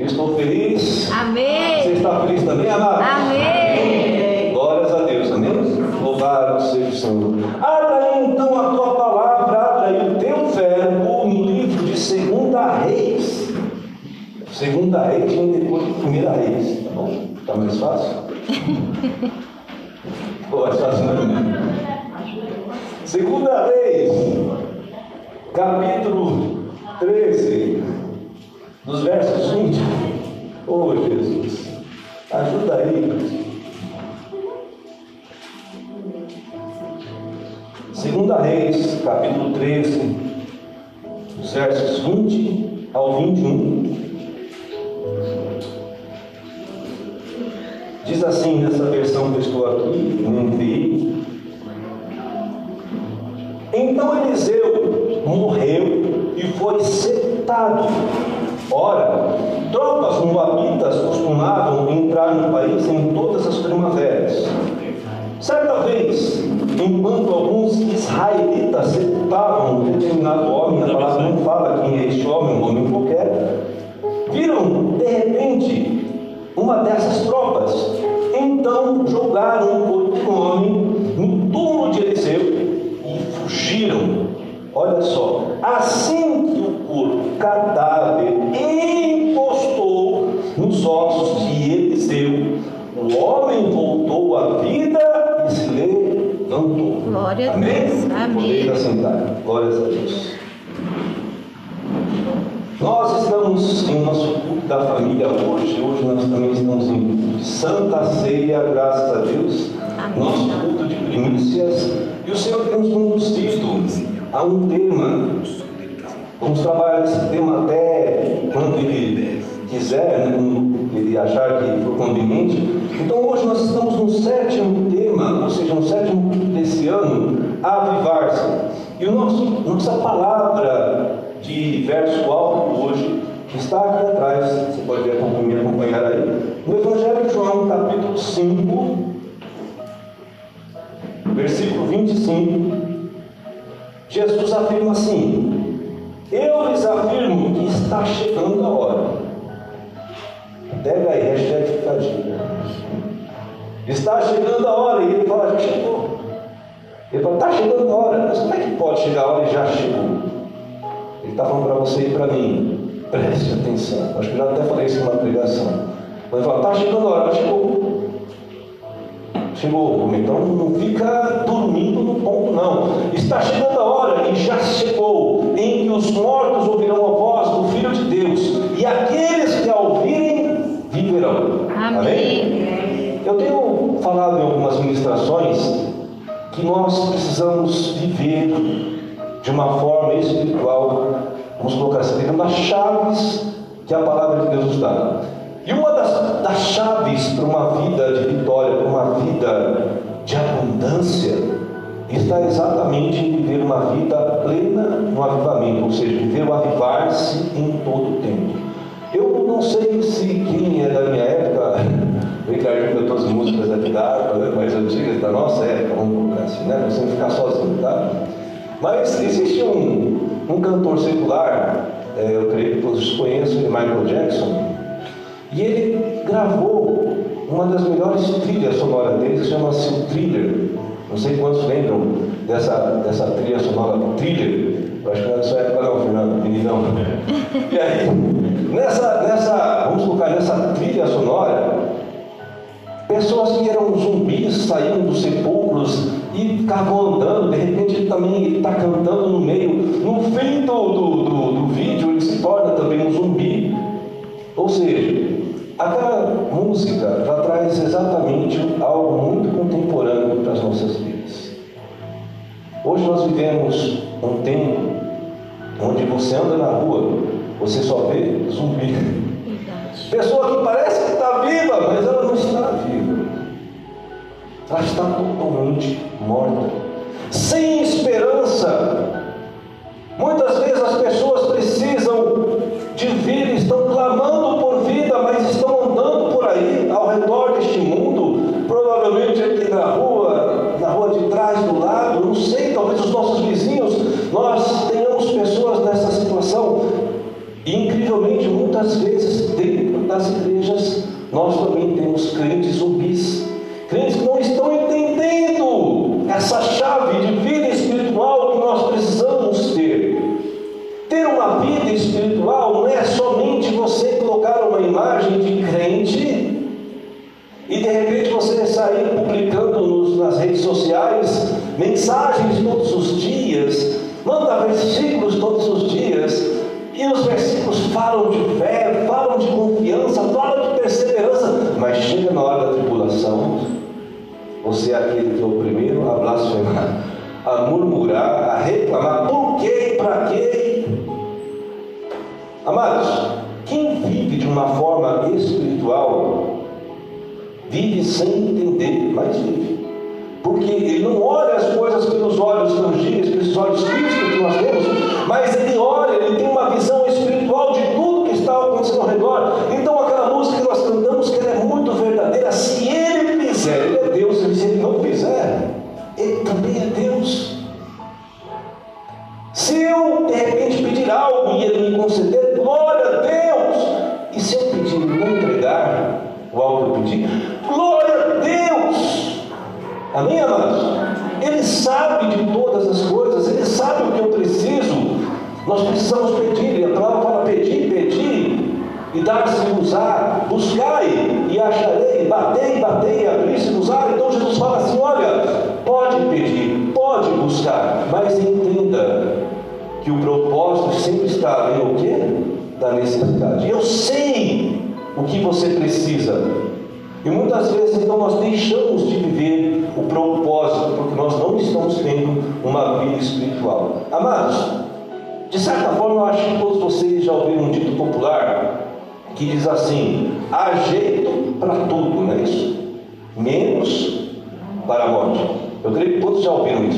Eu estou feliz. Amém. Você está feliz também, amado? Amém. Glórias a Deus, amém? Louvado seja o Senhor. Abra aí então a tua palavra, abra aí o teu verbo no livro de Segunda Reis. Segunda Reis vem depois de Primeira Reis, tá bom? Tá mais fácil? Pô, mais fácil não é? Segunda Reis, capítulo 13, dos versos 20. Oh Jesus, ajuda aí. Segunda Reis, capítulo 13, dos versos 20 ao 21. Diz assim nessa versão que eu estou aqui, no NVI. Então Eliseu morreu e foi sepultado. Ora, tropas moabitas costumavam entrar no país em todas as primaveras. Certa vez, enquanto alguns israelitas sepultavam um determinado homem, a palavra não fala quem é este homem, um homem qualquer, viram de repente uma dessas tropas. Então jogaram o corpo do homem no túmulo de Eliseu e fugiram. Olha só, assim que o corpo cadáver Glória a Amém? Deus. Amém. Poder assentar. Glórias a Deus. Nós estamos em nosso culto da família hoje. Hoje nós também estamos em Santa Ceia, graças a Deus. Amém. Nosso culto de primícias. E o Senhor tem nos conduzido a um tema. Vamos trabalhar esse tema até quando Ele quiser, né? Ele achar que for conveniente. Então hoje nós estamos no sétimo tema, ou seja, no sétimo desse ano, avivar-se. E o nosso, nossa palavra de verso alto hoje está aqui atrás, você pode me acompanhar aí, no Evangelho de João, capítulo 5, versículo 25, Jesus afirma assim: Eu lhes afirmo que está chegando a hora. Pega aí, hashtag ficadinha. Está chegando a hora, e ele fala, já chegou. Ele fala, está chegando a hora, mas como é que pode chegar a hora e já chegou? Ele está falando para você e para mim. Preste atenção. Acho que eu já até falei isso numa pregação. Mas ele fala, está chegando a hora, mas chegou. Chegou, então não fica dormindo no ponto, não. Está chegando a hora e já chegou em que os mortos ouvirão a voz Amém. Eu tenho falado em algumas ministrações que nós precisamos viver de uma forma espiritual, vamos colocar assim, pegando as chaves que a palavra de Deus nos dá. E uma das, das chaves para uma vida de vitória, para uma vida de abundância, está exatamente em viver uma vida plena no avivamento, ou seja, viver o avivar-se em todo o tempo. Eu não sei se quem é da minha cantou as músicas da vida harpa, né, mais antigas da nossa época, vamos colocar assim, né? Você não ficar sozinho, tá? Mas existe um, um cantor secular, é, eu creio que todos conhecem, Michael Jackson, e ele gravou uma das melhores trilhas sonoras dele, que chama-se o Thriller. Não sei quantos lembram dessa, dessa trilha sonora Thriller. Eu acho que não é da sua época não, Fernando, meninão. E aí, nessa, nessa, vamos colocar nessa trilha sonora, pessoas que eram zumbis saíam dos sepulcros e ficavam andando, de repente ele também está cantando no meio. No fim do, do, do, do vídeo ele se torna também um zumbi. Ou seja, aquela música já traz exatamente algo muito contemporâneo para as nossas vidas. Hoje nós vivemos um tempo onde você anda na rua, você só vê zumbi. Pessoa que parece que está viva, mas ela não está viva. Ela está totalmente morta, sem esperança. Muitas vezes as pessoas precisam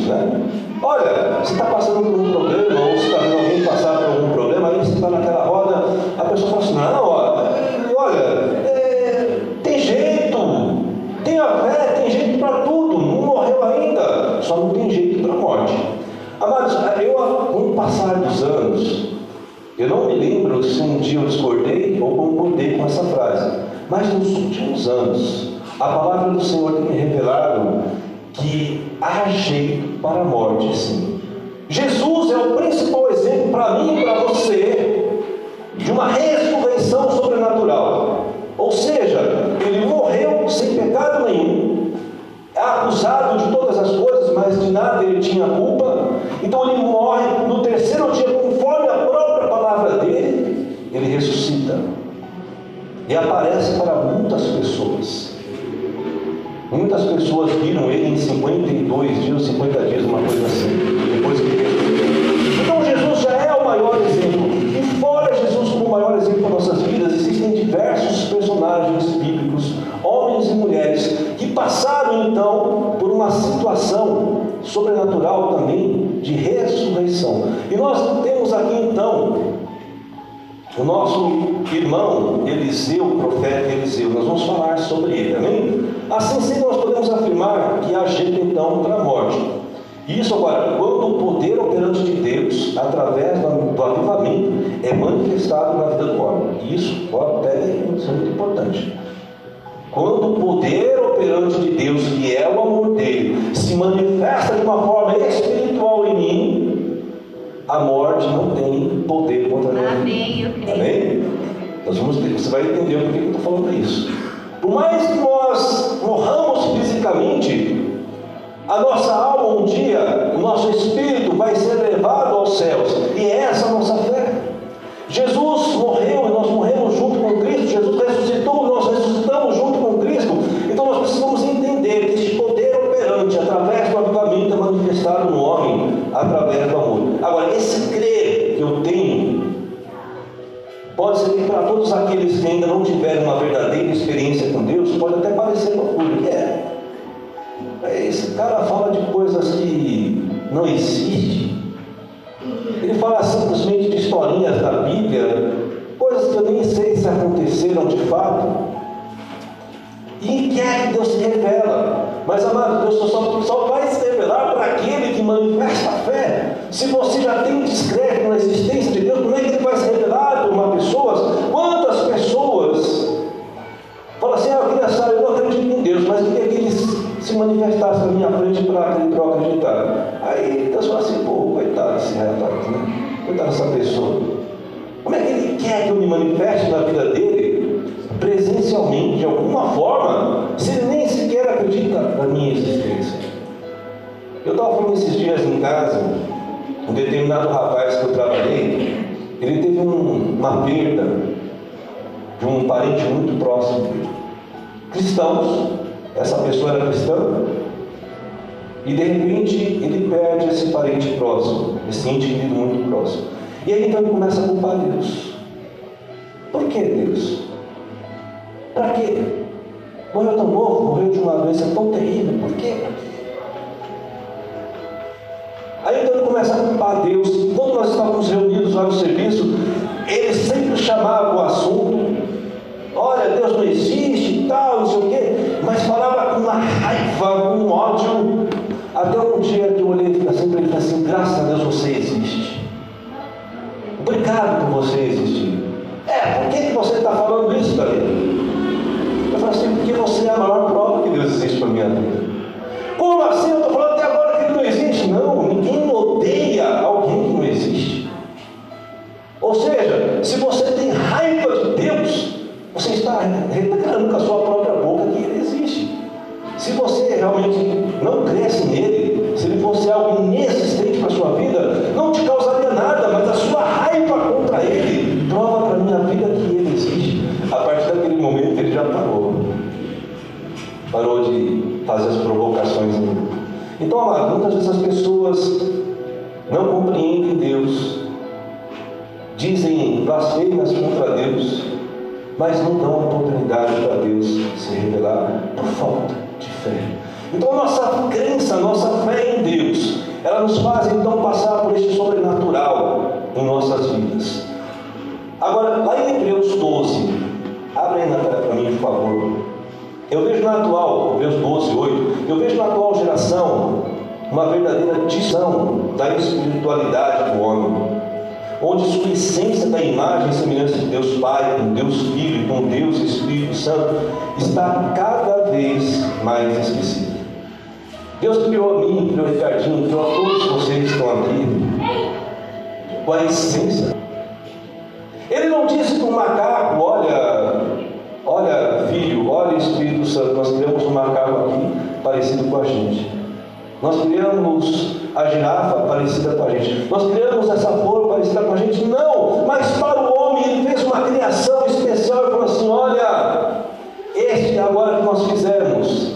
né? Olha, você está passando por um problema, ou você está vendo alguém passar por algum problema, aí você está naquela roda, a pessoa fala assim, não, olha, olha é, tem jeito, tem a fé, tem jeito para tudo, não morreu ainda, só não tem jeito para a morte. Amados, eu, com o passar dos anos, eu não me lembro se um dia eu discordei ou concordei com essa frase, mas nos últimos anos, a palavra do Senhor tem me revelado que há jeito para a morte, sim. Jesus é o principal exemplo para mim e para você de uma ressurreição sobrenatural. Ou seja, ele morreu sem pecado nenhum, é acusado de todas as coisas, mas de nada ele tinha culpa. Então ele morre no terceiro dia, conforme a própria palavra dele, ele ressuscita e aparece para muitas pessoas. Muitas pessoas viram ele em 52 dias, 50 dias, uma coisa assim, depois que ressuscitou. Então Jesus já é o maior exemplo. E fora Jesus como o maior exemplo para nossas vidas, existem diversos personagens bíblicos, homens e mulheres, que passaram então por uma situação sobrenatural também de ressurreição. E nós temos aqui então o nosso irmão Eliseu, o profeta Eliseu, nós vamos falar sobre ele, amém? Assim sendo, nós podemos afirmar que há jeito então para a morte. Isso agora, quando o poder operante de Deus, através do avivamento, é manifestado na vida do homem. Isso, pode até isso é muito importante. Quando o poder operante de Deus, que é o amor dele, se manifesta de uma forma espiritual em mim, a morte não tem poder contra mim. Amém, eu creio. Amém? Nós vamos ver, você vai entender por que eu estou falando isso. Por mais que nós morramos fisicamente, a nossa alma um dia, o nosso espírito vai ser levado aos céus. E é essa a nossa fé. Jesus morreu e nós morremos junto com Cristo. Jesus ressuscitou e nós ressuscitamos junto com Cristo. Então nós precisamos entender que este poder operante através do avivamento é manifestado no homem através do amor. Agora, esse crer que eu tenho pode ser que para todos aqueles que ainda não tiveram uma verdadeira experiência com Deus, pode até parecer loucura. É. Esse cara fala de coisas que não existem. Ele fala simplesmente de historinhas da Bíblia, coisas que eu nem sei se aconteceram de fato. E quer que Deus se revela. Mas, amado, Deus só, só vai se revelar para aquele que manifesta a fé. Se você já tem descrédito na existência de Deus, como é que ele vai se revelar Eu estava falando esses dias em casa, um determinado rapaz que eu trabalhei, ele teve um, uma perda de um parente muito próximo dele. Cristãos, essa pessoa era cristã, e de repente ele perde esse parente próximo, esse indivíduo muito próximo. E aí então ele começa a culpar Deus. Por que Deus? Para quê? Morreu tão novo, morreu de uma doença tão terrível, por quê? Começa a Deus. Quando nós estávamos reunidos lá no serviço, ele sempre chamava o assunto. Olha, Deus não existe tal, não sei o quê. Mas falava com uma raiva, com um ódio. Até um dia que eu olhei para ele e falei assim, graças a Deus você existe. Obrigado por você existir. Dizem blasfêmias contra Deus, mas não dão oportunidade para Deus se revelar por falta de fé. Então, nossa crença, nossa fé em Deus, ela nos faz então passar por este sobrenatural em nossas vidas. Agora, lá em Hebreus 12, abre aí na tela para mim, por favor. Eu vejo na atual, Hebreus 12, 8, eu vejo na atual geração uma verdadeira disão da espiritualidade do homem, onde sua essência da imagem e semelhança de Deus Pai, com Deus Filho, com Deus Espírito Santo, está cada vez mais esquecida. Deus criou a mim, criou o Ricardinho, criou a todos vocês que estão aqui, com a essência. Ele não disse para o macaco, olha, olha filho, olha Espírito Santo, nós criamos um macaco aqui parecido com a gente. Nós criamos a girafa parecida com a gente. Nós criamos essa flor parecida com a gente. Não, mas para o homem ele fez uma criação especial e falou assim: olha, este agora que nós fizemos,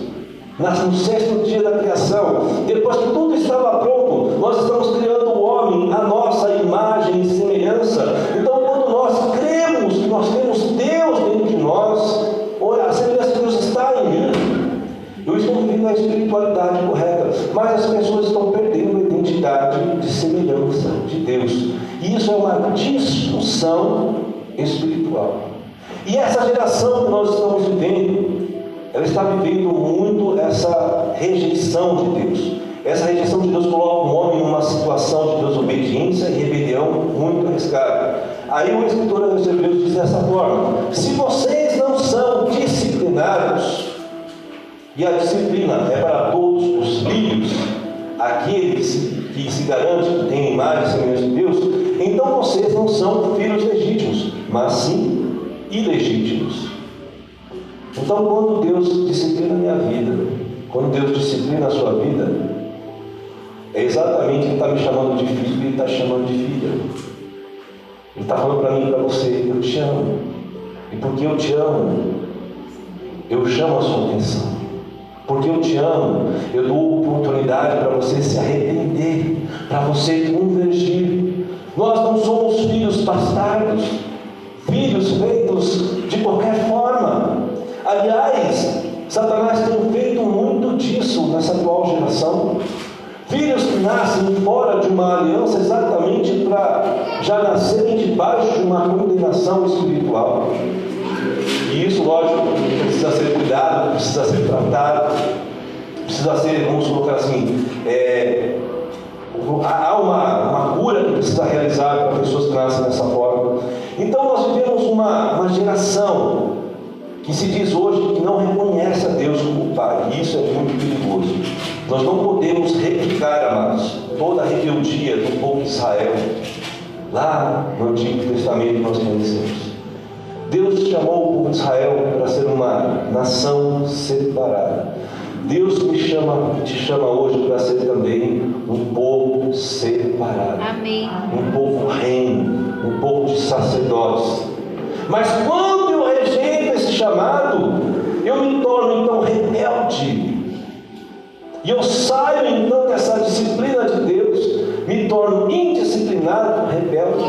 no sexto dia da criação, depois que tudo estava pronto, nós estamos criando o homem, a nossa imagem e semelhança. Então, quando nós cremos que nós temos Deus dentro de nós, olha, a semelhança de Deus está em mim. Eu estou vivendo a espiritualidade correta, mas as pessoas estão perdendo a identidade de semelhança de Deus. E isso é uma disfunção espiritual. E essa geração que nós estamos vivendo, ela está vivendo muito essa rejeição de Deus. Essa rejeição de Deus coloca o homem numa situação de desobediência e rebelião muito arriscada. Aí o escritor dos Hebreus diz dessa forma: se vocês não são disciplinados, e a disciplina é para todos os filhos, aqueles que se garantem que têm imagem e então vocês não são filhos legítimos, mas sim ilegítimos. Então, quando Deus disciplina a minha vida, quando Deus disciplina a sua vida, é exatamente Ele está me chamando de filho e Ele está chamando de filha. Ele está falando para mim e para você: eu te amo. E porque eu te amo, eu chamo a sua atenção. Porque eu te amo, eu dou oportunidade para você se arrepender, para você convergir. Nós não somos filhos bastardos, filhos feitos de qualquer forma. Aliás, Satanás tem feito muito disso nessa atual geração. Filhos que nascem fora de uma aliança exatamente para já nascerem debaixo de uma condenação espiritual. E isso, lógico, precisa ser cuidado, precisa ser tratado, precisa ser, vamos colocar assim, é, há uma, uma cura que precisa realizar para pessoas que nascem dessa forma. Então nós vivemos uma, uma geração que se diz hoje que não reconhece a Deus como Pai, e isso é muito perigoso. Nós não podemos replicar, amados, toda a rebeldia do povo de Israel, lá no Antigo Testamento nós conhecemos. Deus chamou o povo de Israel para ser uma nação separada. Deus me chama, te chama hoje para ser também um povo separado. Amém. Um povo reino, um povo de sacerdotes. Mas quando chamado, eu me torno então rebelde. E eu saio então dessa disciplina de Deus, me torno indisciplinado, rebelde.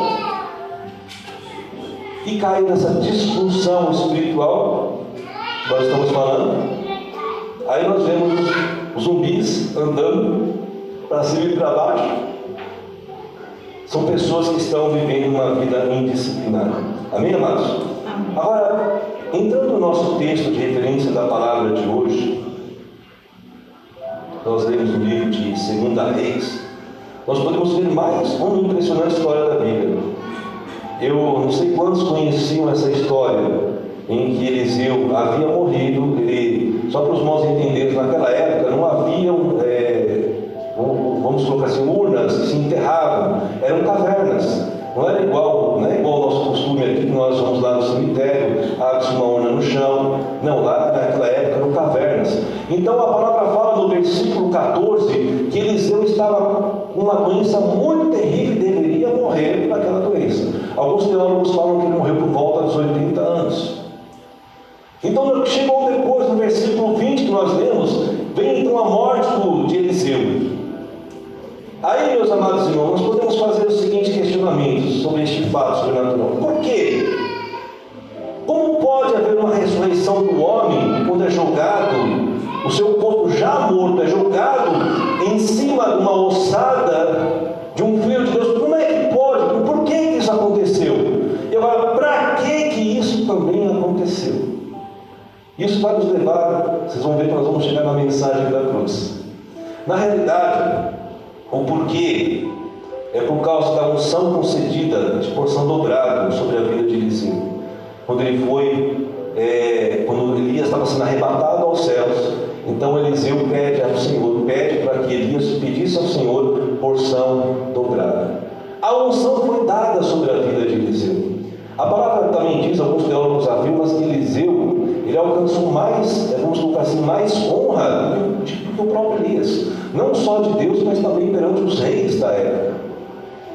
E caio nessa disfunção espiritual que nós estamos falando. Aí nós vemos os zumbis andando para cima e para baixo. São pessoas que estão vivendo uma vida indisciplinada. Amém, amados? Amém. Agora, entrando no nosso texto de referência da palavra de hoje, nós lemos o livro de 2 Reis, nós podemos ver mais uma impressionante história da Bíblia. Eu não sei quantos conheciam essa história em que Eliseu havia morrido, ele, só para os irmãos entenderem, naquela época não haviam, é, vamos colocar assim, urnas que se enterravam, eram cavernas. Não era igual, não é igual ao nosso costume aqui, que nós vamos lá no cemitério, abre-se uma urna no chão. Não, lá naquela época eram cavernas. Então a palavra fala no versículo 14 que Eliseu estava com uma doença muito terrível e deveria morrer por aquela doença. Alguns teólogos falam que ele morreu por volta dos 80 anos. Então chegou depois no versículo 20 que nós lemos, vem então a morte de Eliseu. Aí, meus amados irmãos, nós podemos fazer os seguintes questionamentos sobre este fato sobrenatural. Por quê? Como pode haver uma ressurreição do homem quando é jogado, o seu corpo já morto é jogado em cima de uma ossada de um filho de Deus? Como é que pode? Por que isso aconteceu? E agora, para que que isso também aconteceu? Isso vai nos levar, vocês vão ver que nós vamos chegar na mensagem da cruz. Na realidade, o porquê é por causa da unção concedida de porção dobrada sobre a vida de Eliseu. Quando ele foi, é, quando Elias estava sendo arrebatado aos céus, então Eliseu pede ao Senhor, pede para que Elias pedisse ao Senhor porção dobrada. A unção foi dada sobre a vida de Eliseu. A palavra também diz, alguns teólogos afirmam que Eliseu ele alcançou mais, é, vamos colocar assim, mais honra do que o próprio Elias. Não só de Deus, mas também perante os reis da época.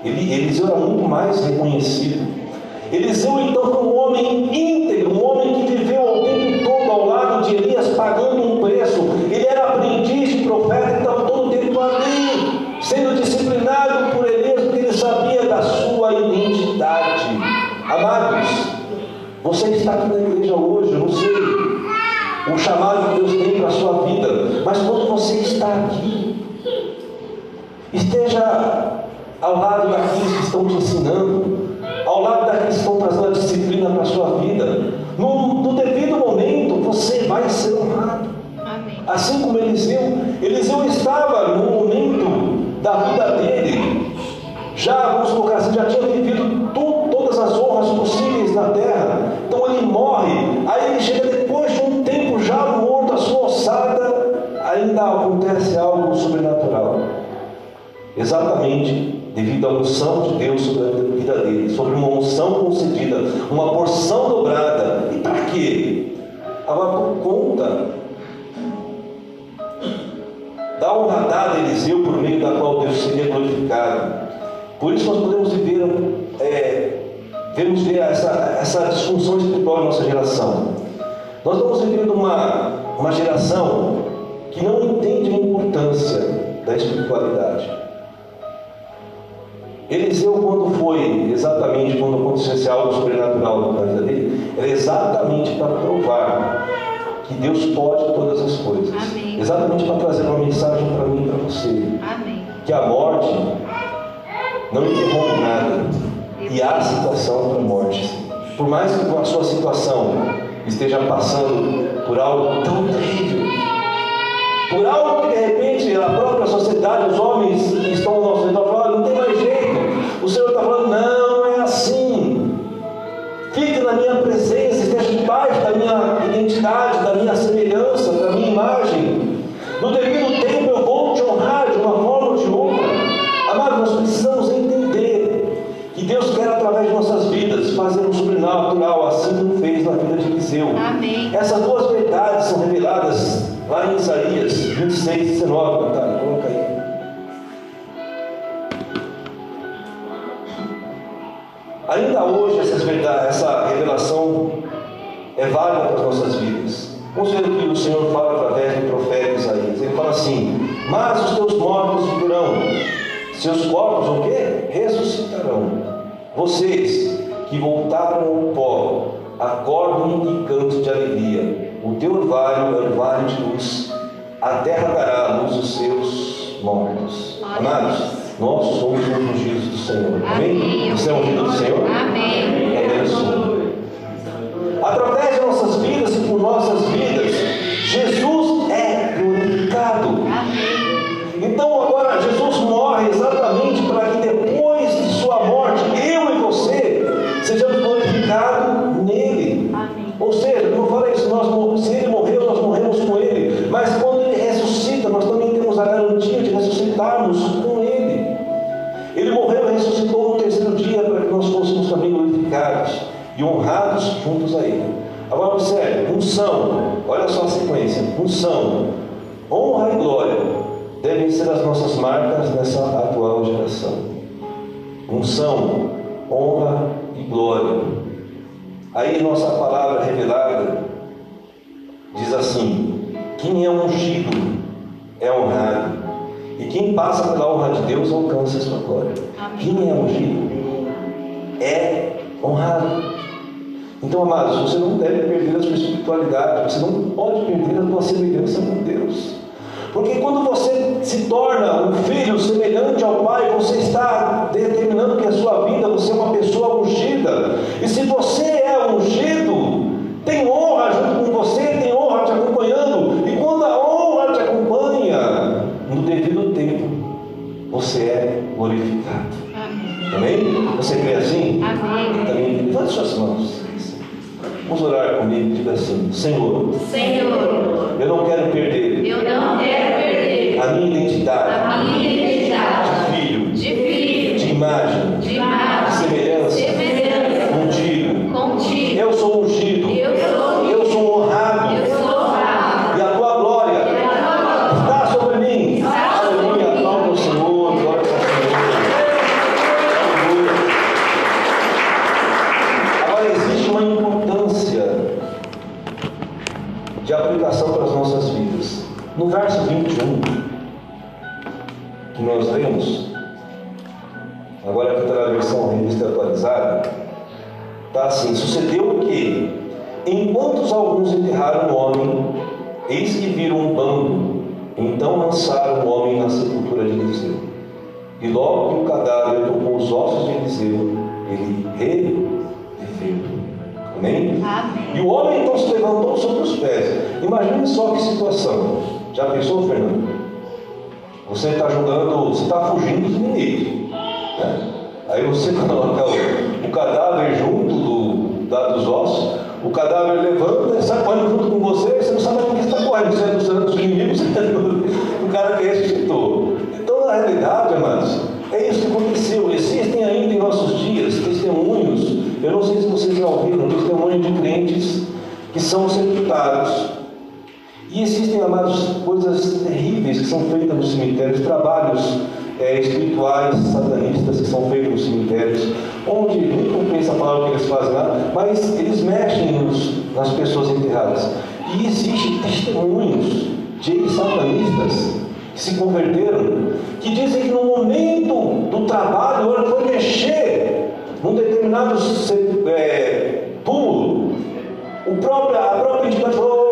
Ele, Eliseu era muito mais reconhecido. Eliseu então foi um homem íntegro, um homem que viveu o tempo todo ao lado de Elias, pagando um preço. Ele era aprendiz de profeta, e estava todo o tempo ali, sendo disciplinado por Elias, porque ele sabia da sua identidade. Amados, você está aqui na igreja hoje, eu não sei o chamado que Deus tem para a sua vida, mas quando você está aqui, esteja ao lado daqueles que estão te ensinando, ao lado daqueles que estão trazendo a disciplina para a sua vida. No, no devido momento, você vai ser honrado. Amém. Assim como Eliseu, Eliseu estava no momento da vida dele, já, vamos colocar assim, já tinha vivido tu- todas as honras possíveis na terra. Então ele morre, aí ele chega depois de um tempo já morto, a sua ossada, ainda acontece algo sobrenatural. Devido à unção de Deus sobre a vida dele, sobre uma unção concedida, uma porção dobrada. E para quê? Agora, por conta da honra dada a Eliseu por meio da qual Deus seria glorificado. Por isso nós podemos viver, é, vemos ver essa, essa disfunção espiritual em nossa geração. Nós estamos vivendo uma, uma geração que não entende a importância da espiritualidade. Eliseu, quando foi, exatamente quando acontecesse algo sobrenatural na vida dele, era exatamente para provar que Deus pode todas as coisas. Amém. Exatamente para trazer uma mensagem para mim e para você. Amém. Que a morte não interrompe nada. E há situação para a morte. Por mais que a sua situação esteja passando por algo tão terrível, por algo que de repente a própria sociedade, os homens que estão ao nosso redor falam, o Senhor está falando, não, não é assim. Fique na minha presença, esteja parte da minha identidade, da minha semelhança, da minha imagem. No devido tempo eu vou te honrar de uma forma ou de outra. Amado, nós precisamos entender que Deus quer, através de nossas vidas, fazer um sobrenatural, assim como fez na vida de Eliseu. Amém. Essas duas verdades são reveladas lá em Isaías 26, 19, Ainda hoje essa revelação é válida para as nossas vidas. Vamos ver o que o Senhor fala através do profeta Isaías. Ele fala assim: Mas os teus mortos viverão, seus corpos o quê? Ressuscitarão. Vocês que voltaram ao pó, acordem e cantem de alegria. O teu orvalho é um vale de luz. A terra dará a luz aos seus mortos. Amados, nós somos os ungidos do Senhor. Amém? Você é ungido do Senhor? Amém. Abençoe. Através de nossas vidas e por nossas vidas, Jesus juntos a ele. Agora observe, unção, olha só a sequência, unção, honra e glória devem ser as nossas marcas nessa atual geração. Unção, honra e glória. Aí nossa palavra revelada diz assim: quem é ungido é honrado, e quem passa pela honra de Deus alcança a sua glória. Amém. Quem é ungido é honrado. Então, amados, você não deve perder a sua espiritualidade, você não pode perder a sua semelhança com Deus. Porque quando você se torna um filho semelhante ao Pai, você está determinando que a sua vida você é uma pessoa ungida. E se você é ungido, tem honra junto com você, tem honra te acompanhando. E quando a honra te acompanha, no devido tempo, você é glorificado. Amém. Você crê assim? Amém. Também levante suas mãos. Vamos orar comigo e diga assim: Senhor, Senhor, eu não quero perder. Eu não está jogando, você está fugindo dos inimigos. né? Aí você coloca o, o cadáver junto do, da- dos ossos, o cadáver levanta e sai correndo junto com você, e você não sabe por que está correndo, você é dos, inimigos, você é do, do cara que ressuscitou. Então, na realidade, amados, é isso que aconteceu. Existem ainda em nossos dias testemunhos, eu não sei se vocês já ouviram, testemunhos de crentes que são sepultados. E existem, amados, coisas terríveis que são feitas nos cemitérios, trabalhos é, espirituais, satanistas que são feitos nos cemitérios, onde nem compensa a palavra que eles fazem lá, mas eles mexem nos- nas pessoas enterradas. E existem testemunhos de satanistas que se converteram, que dizem que no momento do trabalho, que foi mexer num determinado é, túmulo, o próprio, a própria entidade falou: "Oh, esse não,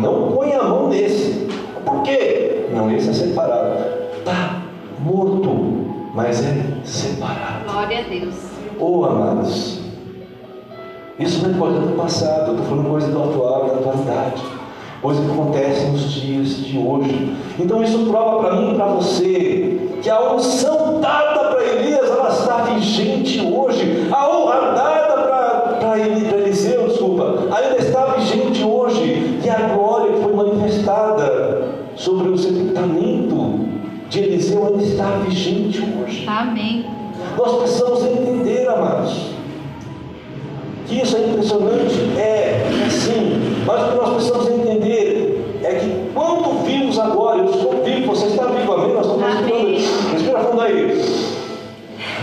não põe a mão nesse. Por quê? Não, esse é separado. Está morto, mas é separado. Glória a Deus. Oh, amados, isso não é coisa do passado, eu estou falando coisa do atual, da atualidade. Coisa que acontece nos dias de hoje. Então isso prova para mim e para você que a unção dada para Elias, ela está vigente hoje. A honra dada para Eliseu, desculpa, ainda a glória foi manifestada sobre o sepultamento de Eliseu, ainda está vigente hoje. Amém. Nós precisamos entender, amados, que isso é impressionante, é, é sim, mas o que nós precisamos entender é que quando vivos agora, eu estou vivo, você está vivo, amém? Nós estamos respirando, respira fundo aí.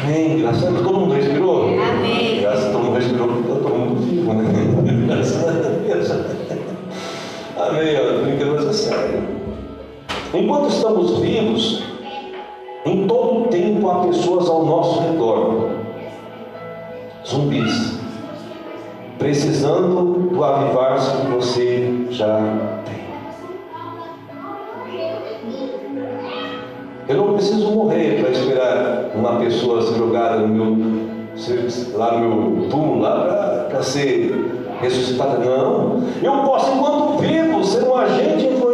Amém, graças a Deus. Lá no meu túmulo, lá para ser ressuscitada. Não. Eu posso, enquanto vivo, ser um agente influenciador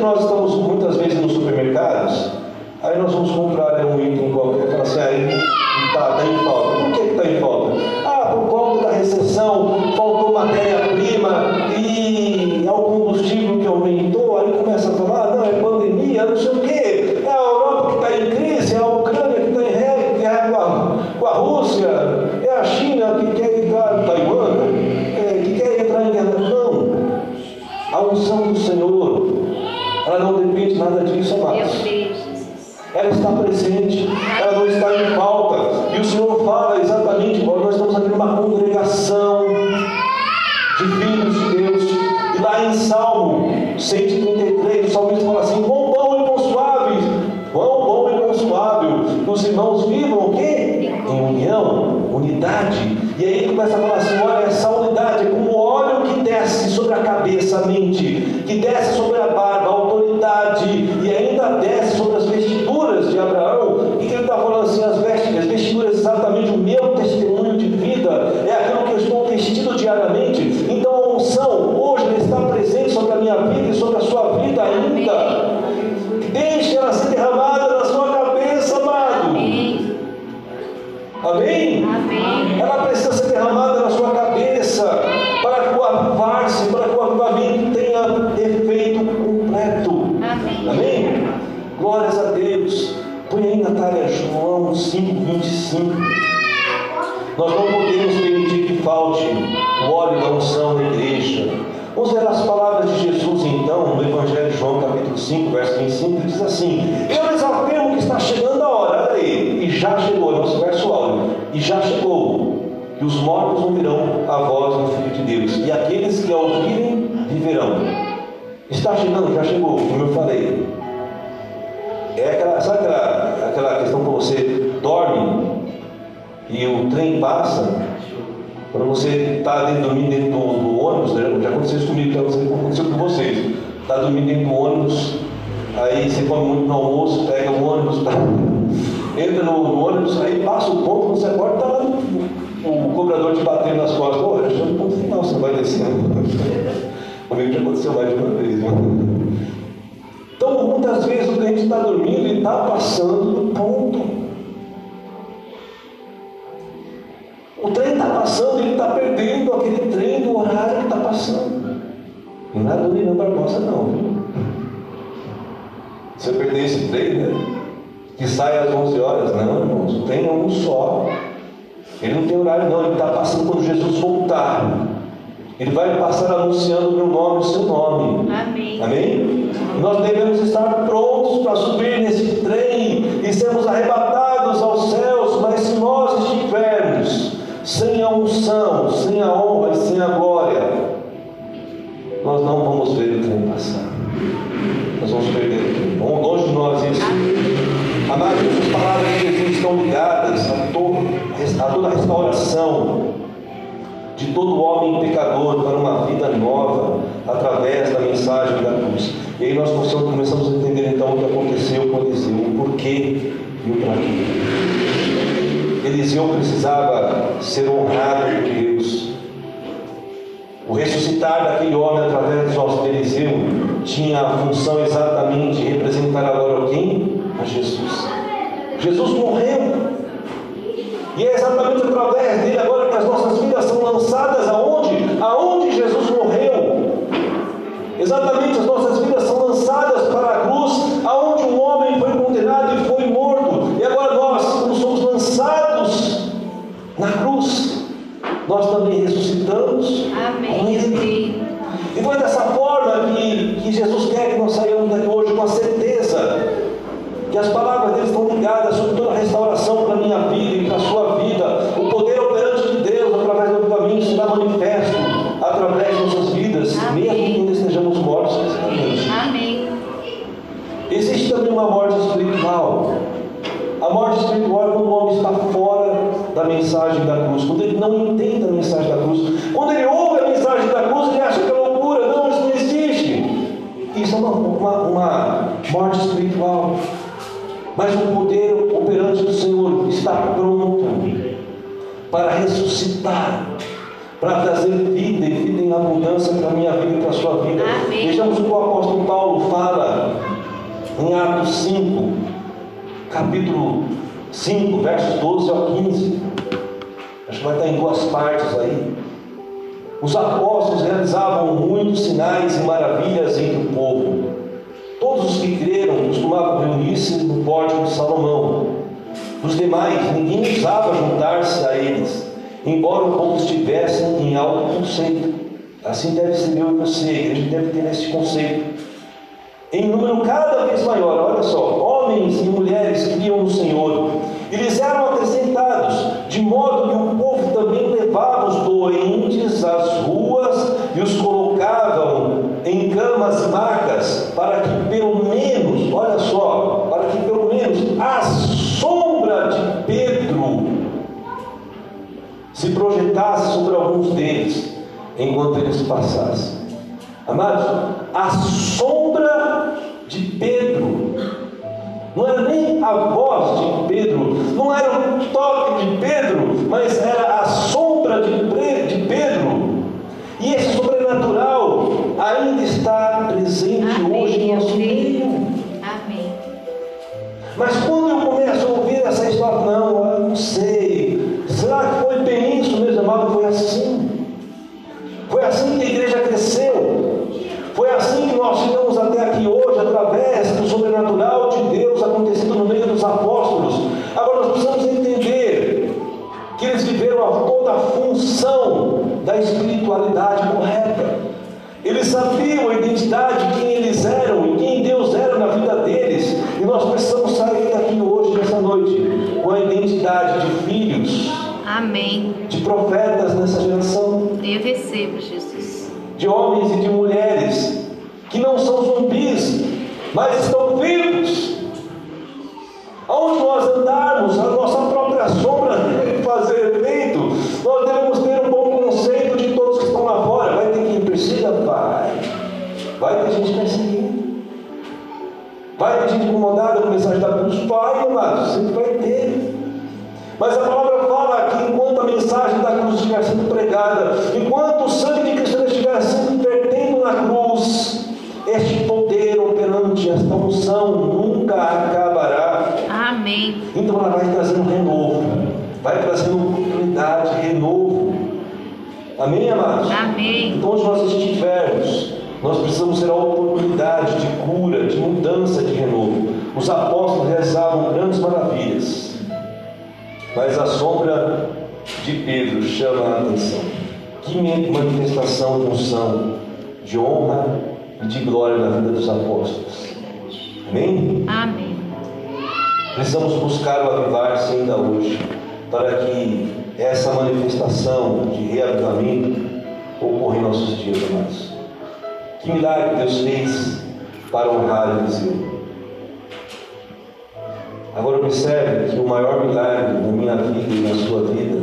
que nós estamos muitas vezes nos supermercados, aí nós vamos comprar um item qualquer, fala assim, aí está tá em falta. Por que está em falta? Ah, por conta da recessão, faltou matéria-prima e o combustível que aumentou, aí começa a falar, não, é pandemia, não sei o quê, é a Europa que está em crise, é a Ucrânia que está em guerra, com, a, a Rússia, é a China que quer entrar? É, que quer entrar em guerra. Não. A unção do Senhor, ela não depende nada disso, Meu amados. Deus, Jesus. Ela está presente, ela não está em falta. E o Senhor fala exatamente, nós estamos aqui numa congregação de filhos de Deus. E lá em Salmo 133, o salmista fala assim: quão bom e quão suave, quão bom e quão suave, os irmãos vivam o quê? Em união, unidade. E aí ele começa a falar assim: 5, 25. Nós não podemos permitir que falte o óleo da unção da igreja. Vamos ver as palavras de Jesus então, no Evangelho de João, capítulo 5, verso 25, ele diz assim: Eu lhes afirmo que está chegando a hora, olha aí, e já chegou, é nosso verso áudio, e já chegou, que os mortos ouvirão a voz do Filho de Deus, e aqueles que a ouvirem viverão. Está chegando, já chegou, como eu falei. É aquela, sabe aquela, aquela questão que você dorme e o trem passa, quando você está dentro, dormindo dentro do, do ônibus, né? já aconteceu isso comigo, já aconteceu com vocês. Está dormindo dentro do ônibus, aí você come muito no almoço, pega o ônibus, tá? entra no, ônibus, aí passa o ponto, você acorda, está lá o, cobrador te batendo nas costas. Pô, já chegou no ponto final, você vai descendo. Comigo já aconteceu mais de uma vez. Né? Então, muitas vezes o cliente está dormindo e está passando do ponto. O trem está passando ele está perdendo aquele trem do horário que está passando. E não é do Nino Barbosa, não. viu? Se eu perder esse trem, né? Que sai às 11 horas, não, irmãos. O trem é um só. Ele não tem horário, não. Ele está passando quando Jesus voltar. Ele vai passar anunciando o meu nome, o seu nome. Amém. Amém? Nós devemos estar prontos para subir nesse trem e sermos arrebatados aos céus, mas se nós estivermos sem a unção, sem a honra e sem a glória, nós não vamos ver o tempo passar. Nós vamos perder o tempo. Longe de nós isso. Amados, as palavras de Jesus estão ligadas a, todo, a toda a restauração de todo homem pecador para uma vida nova através da mensagem da cruz. E aí nós começamos a entender então o que aconteceu quando o porquê e o para quê. Eliseu precisava ser honrado por Deus. O ressuscitar daquele homem através de Eliseu tinha a função exatamente de representar agora quem? A Jesus. Jesus morreu. E é exatamente através dele agora que as nossas vidas são lançadas aonde? Aonde Jesus morreu. Exatamente as nossas vidas são lançadas para Os apóstolos realizavam muitos sinais e maravilhas entre o povo. Todos os que creram costumavam reunir-se no pórtico de Salomão. Dos demais, ninguém ousava juntar-se a eles, embora o povo estivesse em alto conceito. Assim deve ser eu e você, a igreja deve ter esse conceito. Em número cada vez maior, olha só, homens e mulheres criam no Senhor, e lhes eram acrescentados, de modo que o povo também levava os doentes às ruas e os colocavam em camas macas, para que pelo menos, olha só, para que pelo menos a sombra de Pedro se projetasse sobre alguns deles, enquanto eles passassem. Amados, a sombra de Pedro, não era nem a voz de Pedro, não era o toque de Pedro, mas era a sombra de Pedro. E esse sobrenatural ainda está presente hoje em Amém. nosso meio. Amém. Mas quando eu começo a ouvir essa história, não, eu não sei. Será que foi bem isso, meus amados? Foi assim. Foi assim que a igreja cresceu. Foi assim que nós chegamos até aqui hoje, através do sobrenatural espiritualidade correta. Eles sabiam a identidade de quem eles eram e quem Deus era na vida deles. E nós precisamos sair daqui hoje, nessa noite, com a identidade de filhos, Amém. de profetas nessa geração, Eu recebo, Jesus. de homens e de mulheres que não são zumbis, mas estão vivos. Vai, amados, sempre vai ter. Mas a palavra fala que enquanto a mensagem da cruz estiver sendo pregada, enquanto o sangue de Cristo estiver sendo vertendo na cruz, este poder operante, esta unção nunca acabará. Amém. Então ela vai trazendo renovo, vai trazendo oportunidade, renovo. Amém, amados? Amém. Então, onde nós estivermos, nós precisamos ter a oportunidade de cura, de mudança, de renovo. Os apóstolos realizavam grandes maravilhas, mas a sombra de Pedro chama a atenção. Que manifestação de unção, de honra e de glória na vida dos apóstolos. Amém? Amém. Precisamos buscar o avivar-se ainda hoje, para que essa manifestação de reavivamento ocorra em nossos dias, amados. Que milagre Deus fez para honrar Eliseu. Agora observe que o maior milagre na minha vida e na sua vida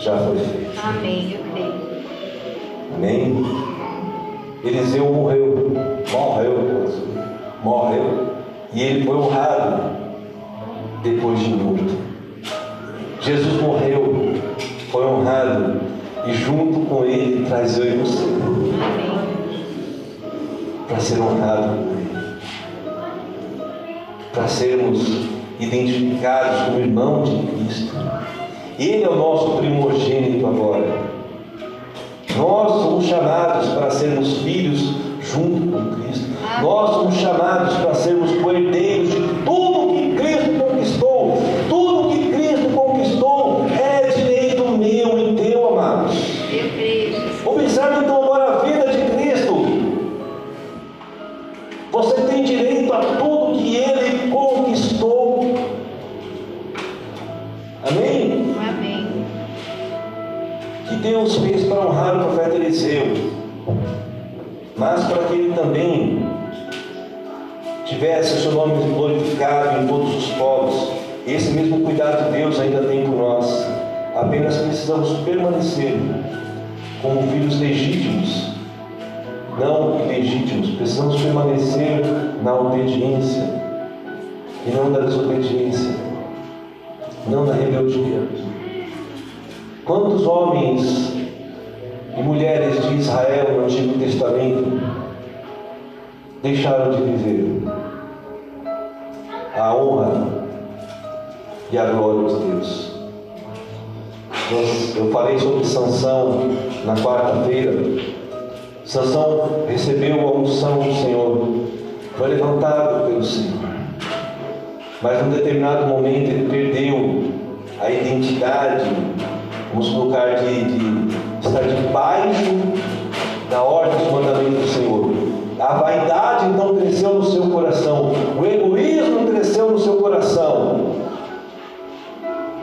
já foi feito. Amém. Eu creio. Amém? Eliseu morreu, morreu, morreu, e ele foi honrado depois de morto. Jesus morreu, foi honrado, e junto com ele traz eu e você para ser honrado por ele, para sermos identificados como irmãos de Cristo. Ele é o nosso primogênito agora. Nós somos chamados para sermos filhos junto com Cristo. Nós somos chamados para sermos coerdeiros tivesse o seu nome glorificado em todos os povos. Esse mesmo cuidado de Deus ainda tem por nós. Apenas precisamos permanecer como filhos legítimos, não ilegítimos. Precisamos permanecer na obediência e não da desobediência, não da rebeldia. Quantos homens e mulheres de Israel no Antigo Testamento deixaram de viver a honra e a glória de Deus? Eu falei sobre Sansão na quarta-feira. Sansão recebeu a unção do Senhor, foi levantado pelo Senhor. Mas num determinado momento ele perdeu a identidade, vamos colocar, de, de estar debaixo da ordem dos mandamentos do Senhor. A vaidade então cresceu no seu coração, o coração.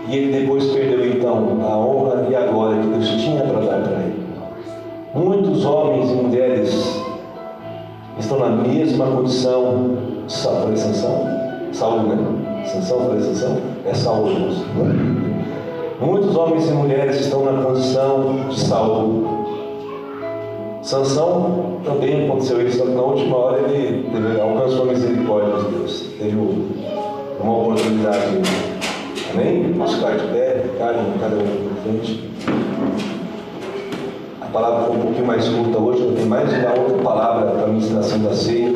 E ele depois perdeu então a honra e a glória que Deus tinha para dar para ele. Muitos homens e mulheres estão na mesma condição. Sa- Falei Sansão? Saúl, né? É Saúl, moço. Muitos homens e mulheres estão na condição de Saúl. Sansão também aconteceu isso, na última hora ele teve, alcançou a misericórdia de Deus. Teve um- uma oportunidade. Amém? Vamos ficar de pé, cada um na frente. A palavra foi um pouquinho mais curta hoje, eu tenho mais uma outra palavra para a ministração da ceia.